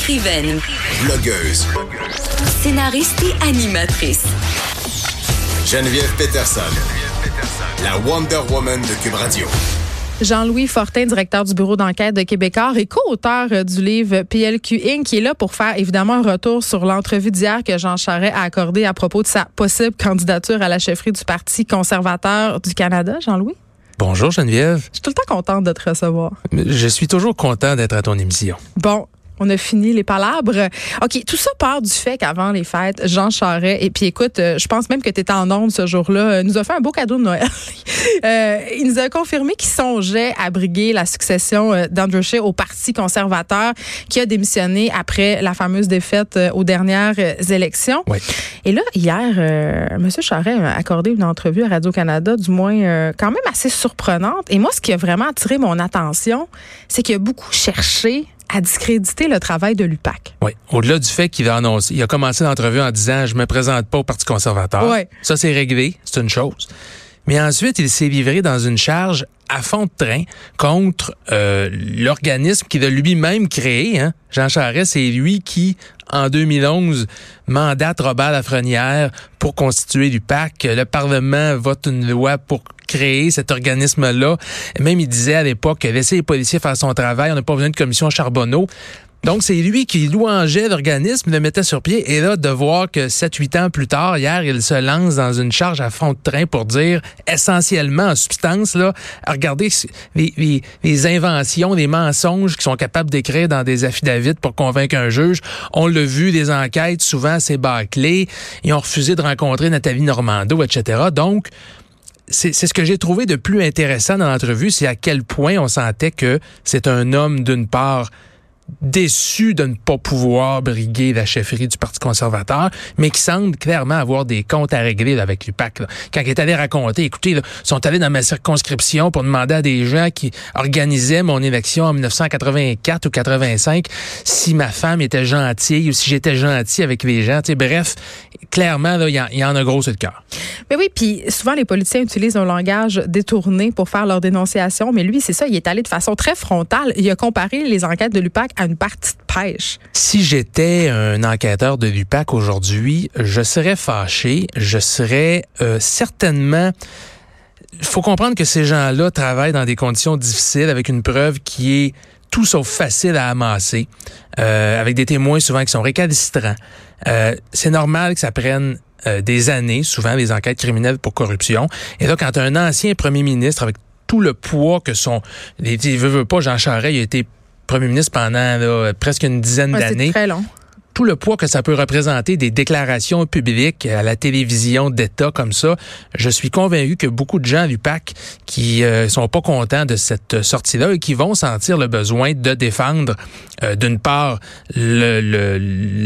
Écrivaine, Blogueuse. scénariste et animatrice. Geneviève Peterson. La Wonder Woman de Cube Radio. Jean-Louis Fortin, directeur du bureau d'enquête de Québécois et co-auteur euh, du livre PLQ Inc., qui est là pour faire évidemment un retour sur l'entrevue d'hier que Jean Charest a accordé à propos de sa possible candidature à la chefferie du Parti conservateur du Canada. Jean-Louis? Bonjour Geneviève. Je suis tout le temps contente de te recevoir. Je suis toujours content d'être à ton émission. Bon, on a fini les palabres. OK, tout ça part du fait qu'avant les fêtes, Jean Charest, et puis écoute, euh, je pense même que tu étais en onde ce jour-là, euh, nous a fait un beau cadeau de Noël. Euh, il nous a confirmé qu'il songeait à briguer la succession euh, d'Andrew Scheer au Parti conservateur qui a démissionné après la fameuse défaite aux dernières élections. Oui. Et là, hier, euh, M. Charest a accordé une entrevue à Radio-Canada, du moins euh, quand même assez surprenante. Et moi, ce qui a vraiment attiré mon attention, c'est qu'il a beaucoup cherché à discréditer le travail de l'UPAC. Oui. Au-delà du fait qu'il a annoncé, il a commencé l'entrevue en disant je me présente pas au Parti conservateur. Ouais. Ça c'est réglé, c'est une chose. Mais ensuite, il s'est livré dans une charge à fond de train contre euh, l'organisme qu'il a lui-même créé. Hein. Jean Charest, c'est lui qui, en 2011, mandate Robert Lafrenière pour constituer l'UPAC. Le Parlement vote une loi pour cet organisme-là. Même il disait à l'époque, laissez les policiers faire son travail, on n'a pas besoin de commission Charbonneau. Donc, c'est lui qui louangeait l'organisme, le mettait sur pied. Et là, de voir que 7-8 ans plus tard, hier, il se lance dans une charge à fond de train pour dire, essentiellement, en substance, là, regardez les inventions, les mensonges qu'ils sont capables d'écrire dans des affidavits pour convaincre un juge. On l'a vu, des enquêtes, souvent, c'est bâclé. Ils ont refusé de rencontrer Nathalie Normando, etc. Donc, c'est ce que j'ai trouvé de plus intéressant dans l'entrevue, c'est à quel point on sentait que c'est un homme, d'une part, déçu de ne pas pouvoir briguer la chefferie du Parti conservateur, mais qui semble clairement avoir des comptes à régler avec l'UPAC. Quand il est allé raconter, écoutez, ils sont allés dans ma circonscription pour demander à des gens qui organisaient mon élection en 1984 ou 85 si ma femme était gentille ou si j'étais gentil avec les gens. Tu sais, bref, clairement, là, il y, en- il y en a gros sur le cœur. Mais oui, puis souvent les politiciens utilisent un langage détourné pour faire leur dénonciation, mais lui, c'est ça, il est allé de façon très frontale. Il a comparé les enquêtes de l'UPAC une partie de pêche. Si j'étais un enquêteur de l'UPAC aujourd'hui, je serais fâché, je serais euh, certainement... Il faut comprendre que ces gens-là travaillent dans des conditions difficiles avec une preuve qui est tout sauf facile à amasser, euh, avec des témoins souvent qui sont récalcitrants. Euh, c'est normal que ça prenne des années, souvent les enquêtes criminelles pour corruption. Et là, quand un ancien premier ministre avec tout le poids que son... Il veut, veut pas, Jean Charest, il a été premier ministre pendant là, presque une dizaine Ouais, d'années c'est très long. Tout le poids que ça peut représenter des déclarations publiques à la télévision d'État comme ça, je suis convaincu que beaucoup de gens à l'UPAC qui euh, sont pas contents de cette sortie-là et qui vont sentir le besoin de défendre euh, d'une part le- le-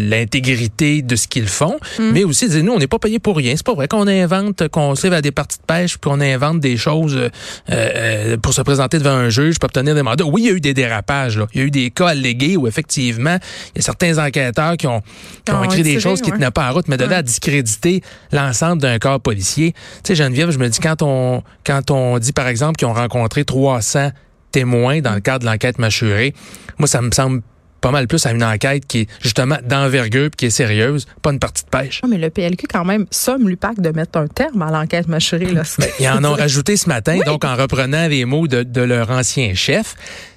l'intégrité de ce qu'ils font, mais aussi dire nous on n'est pas payé pour rien. C'est pas vrai qu'on invente, qu'on se lève à des parties de pêche puis qu'on invente des choses euh, euh, pour se présenter devant un juge pour obtenir des mandats. Oui, il y a eu des dérapages. Là. Il y a eu des cas allégués où effectivement il y a certains enquêteurs qui ont, qui ont Qui ont écrit des choses qui ouais. tenaient pas en route, mais de là à discréditer l'ensemble d'un corps policier. Tu sais, Geneviève, je me dis quand on quand on dit par exemple qu'ils ont rencontré 300 témoins dans le cadre de l'enquête mâchurée, moi ça me semble pas mal plus à une enquête qui est justement d'envergure qui est sérieuse, pas une partie de pêche. Ah, mais le PLQ, quand même, somme l'UPAC de mettre un terme à l'enquête mâchurée. Là. Ils en ont rajouté ce matin, donc en reprenant les mots de, de leur ancien chef.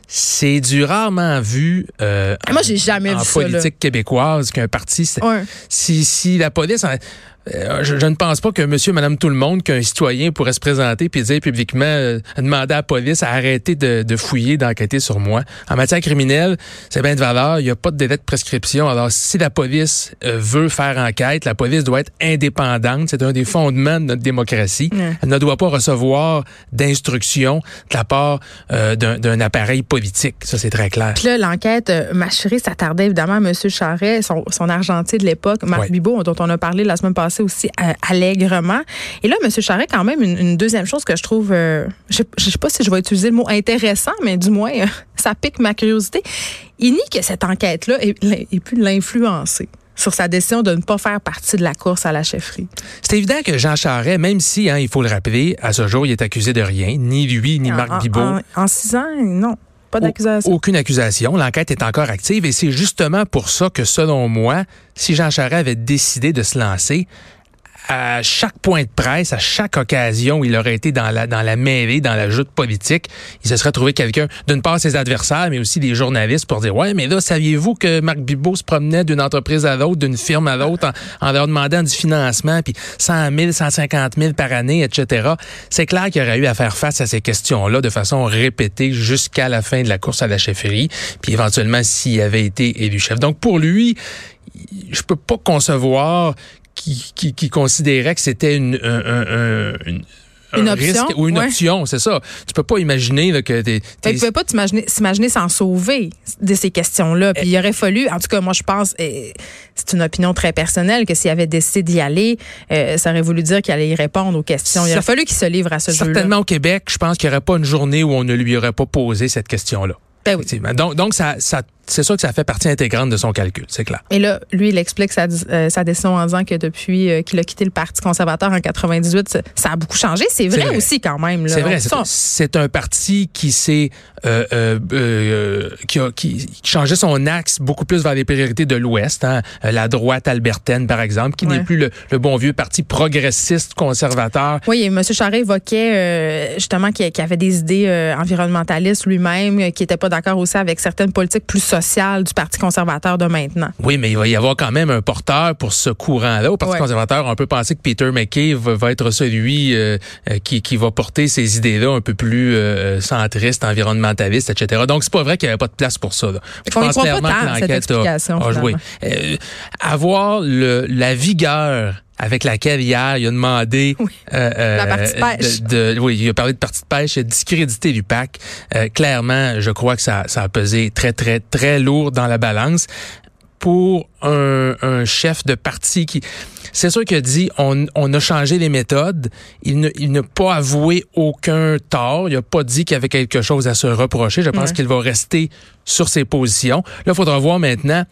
C'est du rarement vu euh, Moi, j'ai jamais en vu ça, là. politique québécoise qu'un parti, Ouais. si, si la police, en- euh, je, je ne pense pas que monsieur, madame, tout le monde, qu'un citoyen pourrait se présenter puis dire publiquement, euh, demander à la police à arrêter de, de fouiller, d'enquêter sur moi. En matière criminelle, c'est bien de valeur. Il n'y a pas de délai de prescription. Alors, si la police euh, veut faire enquête, la police doit être indépendante. C'est un des fondements de notre démocratie. Elle ne doit pas recevoir d'instructions de la part d'un appareil politique. Ça, c'est très clair. Puis là, l'enquête euh, mâchurée s'attardait évidemment à M. Charret, son, son argentier de l'époque, Marc Ouais. Bibot, dont on a parlé la semaine passée aussi euh, allègrement. Et là, M. Charret, quand même, une, une deuxième chose que je trouve, euh, je ne sais pas si je vais utiliser le mot intéressant, mais du moins, euh, ça pique ma curiosité. Il nie que cette enquête-là ait, ait pu l'influencer sur sa décision de ne pas faire partie de la course à la chefferie. C'est évident que Jean Charest, même si, hein, il faut le rappeler, à ce jour, il est accusé de rien, ni lui, ni Marc En- Bibot. En, en six ans, non, pas d'accusation. Aucune accusation. L'enquête est encore active et c'est justement pour ça que, selon moi, si Jean Charest avait décidé de se lancer, à chaque point de presse, à chaque occasion où il aurait été dans la, dans la mêlée, dans la joute politique, il se serait trouvé quelqu'un, d'une part ses adversaires, mais aussi des journalistes pour dire, ouais, mais là, saviez-vous que Marc Bibot se promenait d'une entreprise à l'autre, d'une firme à l'autre, en, leur demandant du financement, puis 100 000, 150 000 par année, etc. C'est clair qu'il aurait eu à faire face à ces questions-là de façon répétée jusqu'à la fin de la course à la chefferie, puis éventuellement s'il avait été élu chef. Donc pour lui, je peux pas concevoir qui, qui, qui considérait que c'était une, un, un- un- une, un Une option, risque ou une ouais. option, c'est ça. Tu peux pas imaginer là, que t'es, qu'il pouvait pas s'imaginer s'en sauver de ces questions-là. Puis il aurait fallu, en tout cas, moi je pense, c'est une opinion très personnelle, que s'il avait décidé d'y aller, euh, ça aurait voulu dire qu'il allait y répondre aux questions. Il aurait fallu qu'il se livre à ce jeu-là. certainement au Québec, je pense qu'il n'y aurait pas une journée où on ne lui aurait pas posé cette question-là. Ben oui. Donc, donc ça, ça, c'est sûr que ça fait partie intégrante de son calcul, c'est clair. Et là, lui, il explique sa, euh, sa décision en disant que depuis euh, qu'il a quitté le Parti conservateur en 98, ça, a beaucoup changé. C'est vrai, vrai. aussi quand même. C'est vrai, c'est, un parti qui s'est euh, qui a qui, changeait son axe beaucoup plus vers les priorités de l'Ouest, hein. La droite albertaine par exemple, qui Ouais. n'est plus le, le bon vieux parti progressiste conservateur. Oui, et M. Charest évoquait justement qu'il avait des idées environnementalistes lui-même, qui n'était pas d'accord aussi avec certaines politiques plus sociales du Parti conservateur de maintenant. Oui, mais il va y avoir quand même un porteur pour ce courant-là. Au Parti Ouais. conservateur, on peut penser que Peter McKay va, va être celui euh, euh, qui, qui va porter ces idées-là un peu plus euh, centristes, environnementalistes, etc. Donc, c'est pas vrai qu'il n'y avait pas de place pour ça. là. Je pense pas clairement tant, que cette l'enquête a- explication, a joué. Euh, avoir le, la vigueur avec laquelle hier il a demandé Oui. euh, euh, La partie de pêche. de- de- oui il a parlé de partie de pêche discrédité l'UPAC. Euh, clairement je crois que ça, ça a pesé très très très lourd dans la balance. Pour un, un chef de parti qui c'est sûr qu'il a dit on, on a changé les méthodes. Il ne il n'a pas avoué aucun tort. Il n'a pas dit qu'il y avait quelque chose à se reprocher. Je pense qu'il va rester sur ses positions. Là il faudra voir maintenant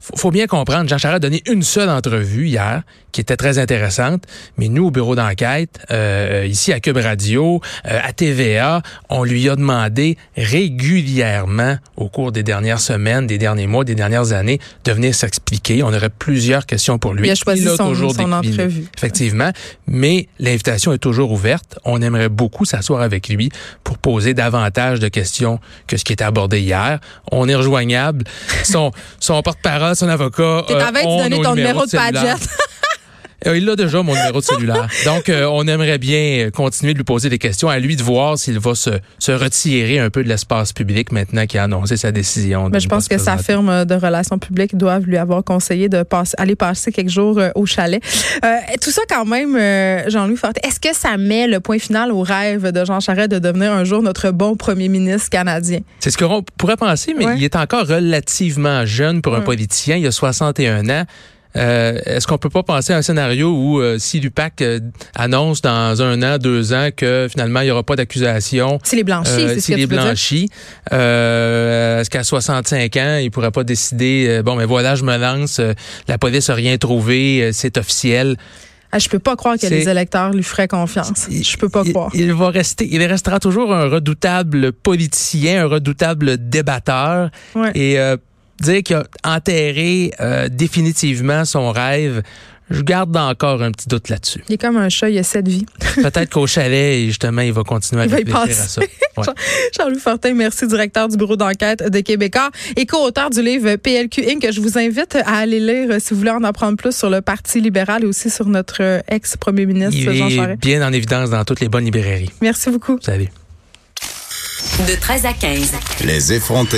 faut, bien comprendre, Jean Charest a donné une seule entrevue hier qui était très intéressante, mais nous, au bureau d'enquête, euh, ici à Cube Radio, euh, à TVA, on lui a demandé régulièrement au cours des dernières semaines, des derniers mois, des dernières années, de venir s'expliquer. On aurait plusieurs questions pour lui. Il a choisi l'a son- son décliné. entrevue. Effectivement, mais l'invitation est toujours ouverte. On aimerait beaucoup s'asseoir avec lui pour poser davantage de questions que ce qui était abordé hier. On est rejoignable. Son, son porte-parole, son avocat. T'es en train de donner ton numéro de cellulaire. Padgett. Euh, Il a déjà mon numéro de cellulaire. Donc, euh, on aimerait bien euh, continuer de lui poser des questions. À lui de voir s'il va se, se retirer un peu de l'espace public maintenant qu'il a annoncé sa décision. Mais je pense se que sa firme de relations publiques doivent lui avoir conseillé de passer, aller passer quelques jours au chalet. Euh, tout ça quand même, euh, Jean-Louis Fortin, est-ce que ça met le point final au rêve de Jean Charest de devenir un jour notre bon premier ministre canadien? C'est ce qu'on pourrait penser, mais Ouais. il est encore relativement jeune pour un Ouais. politicien. Il a 61 ans. Euh, Est-ce qu'on peut pas penser à un scénario où euh, si l'UPAC euh, annonce dans un an, deux ans que finalement il n'y aura pas d'accusation, C'est les blanchis, euh, c'est ce que s'il tu est dire? blanchi, euh, est-ce qu'à 65 ans, il pourrait pas décider, bon, mais voilà, je me lance, euh, la police a rien trouvé, euh, c'est officiel. Ah, je peux pas croire que les électeurs lui feraient confiance. Je peux pas il, croire. Il va rester, il restera toujours un redoutable politicien, un redoutable débatteur. Ouais. Et euh, dire qu'il a enterré euh, définitivement son rêve, je garde encore un petit doute là-dessus. Il est comme un chat, il a sept vies. Peut-être qu'au chalet, justement, il va continuer à Il va y réfléchir à ça. Ouais. Jean-Louis Fortin, merci, directeur du bureau d'enquête de Québécois et co-auteur du livre PLQ Inc. que je vous invite à aller lire euh, si vous voulez en apprendre plus sur le Parti libéral et aussi sur notre euh, ex-premier ministre Il Jean est bien en évidence dans toutes les bonnes librairies. Merci beaucoup. Salut. De 13 à 15. Les effrontés.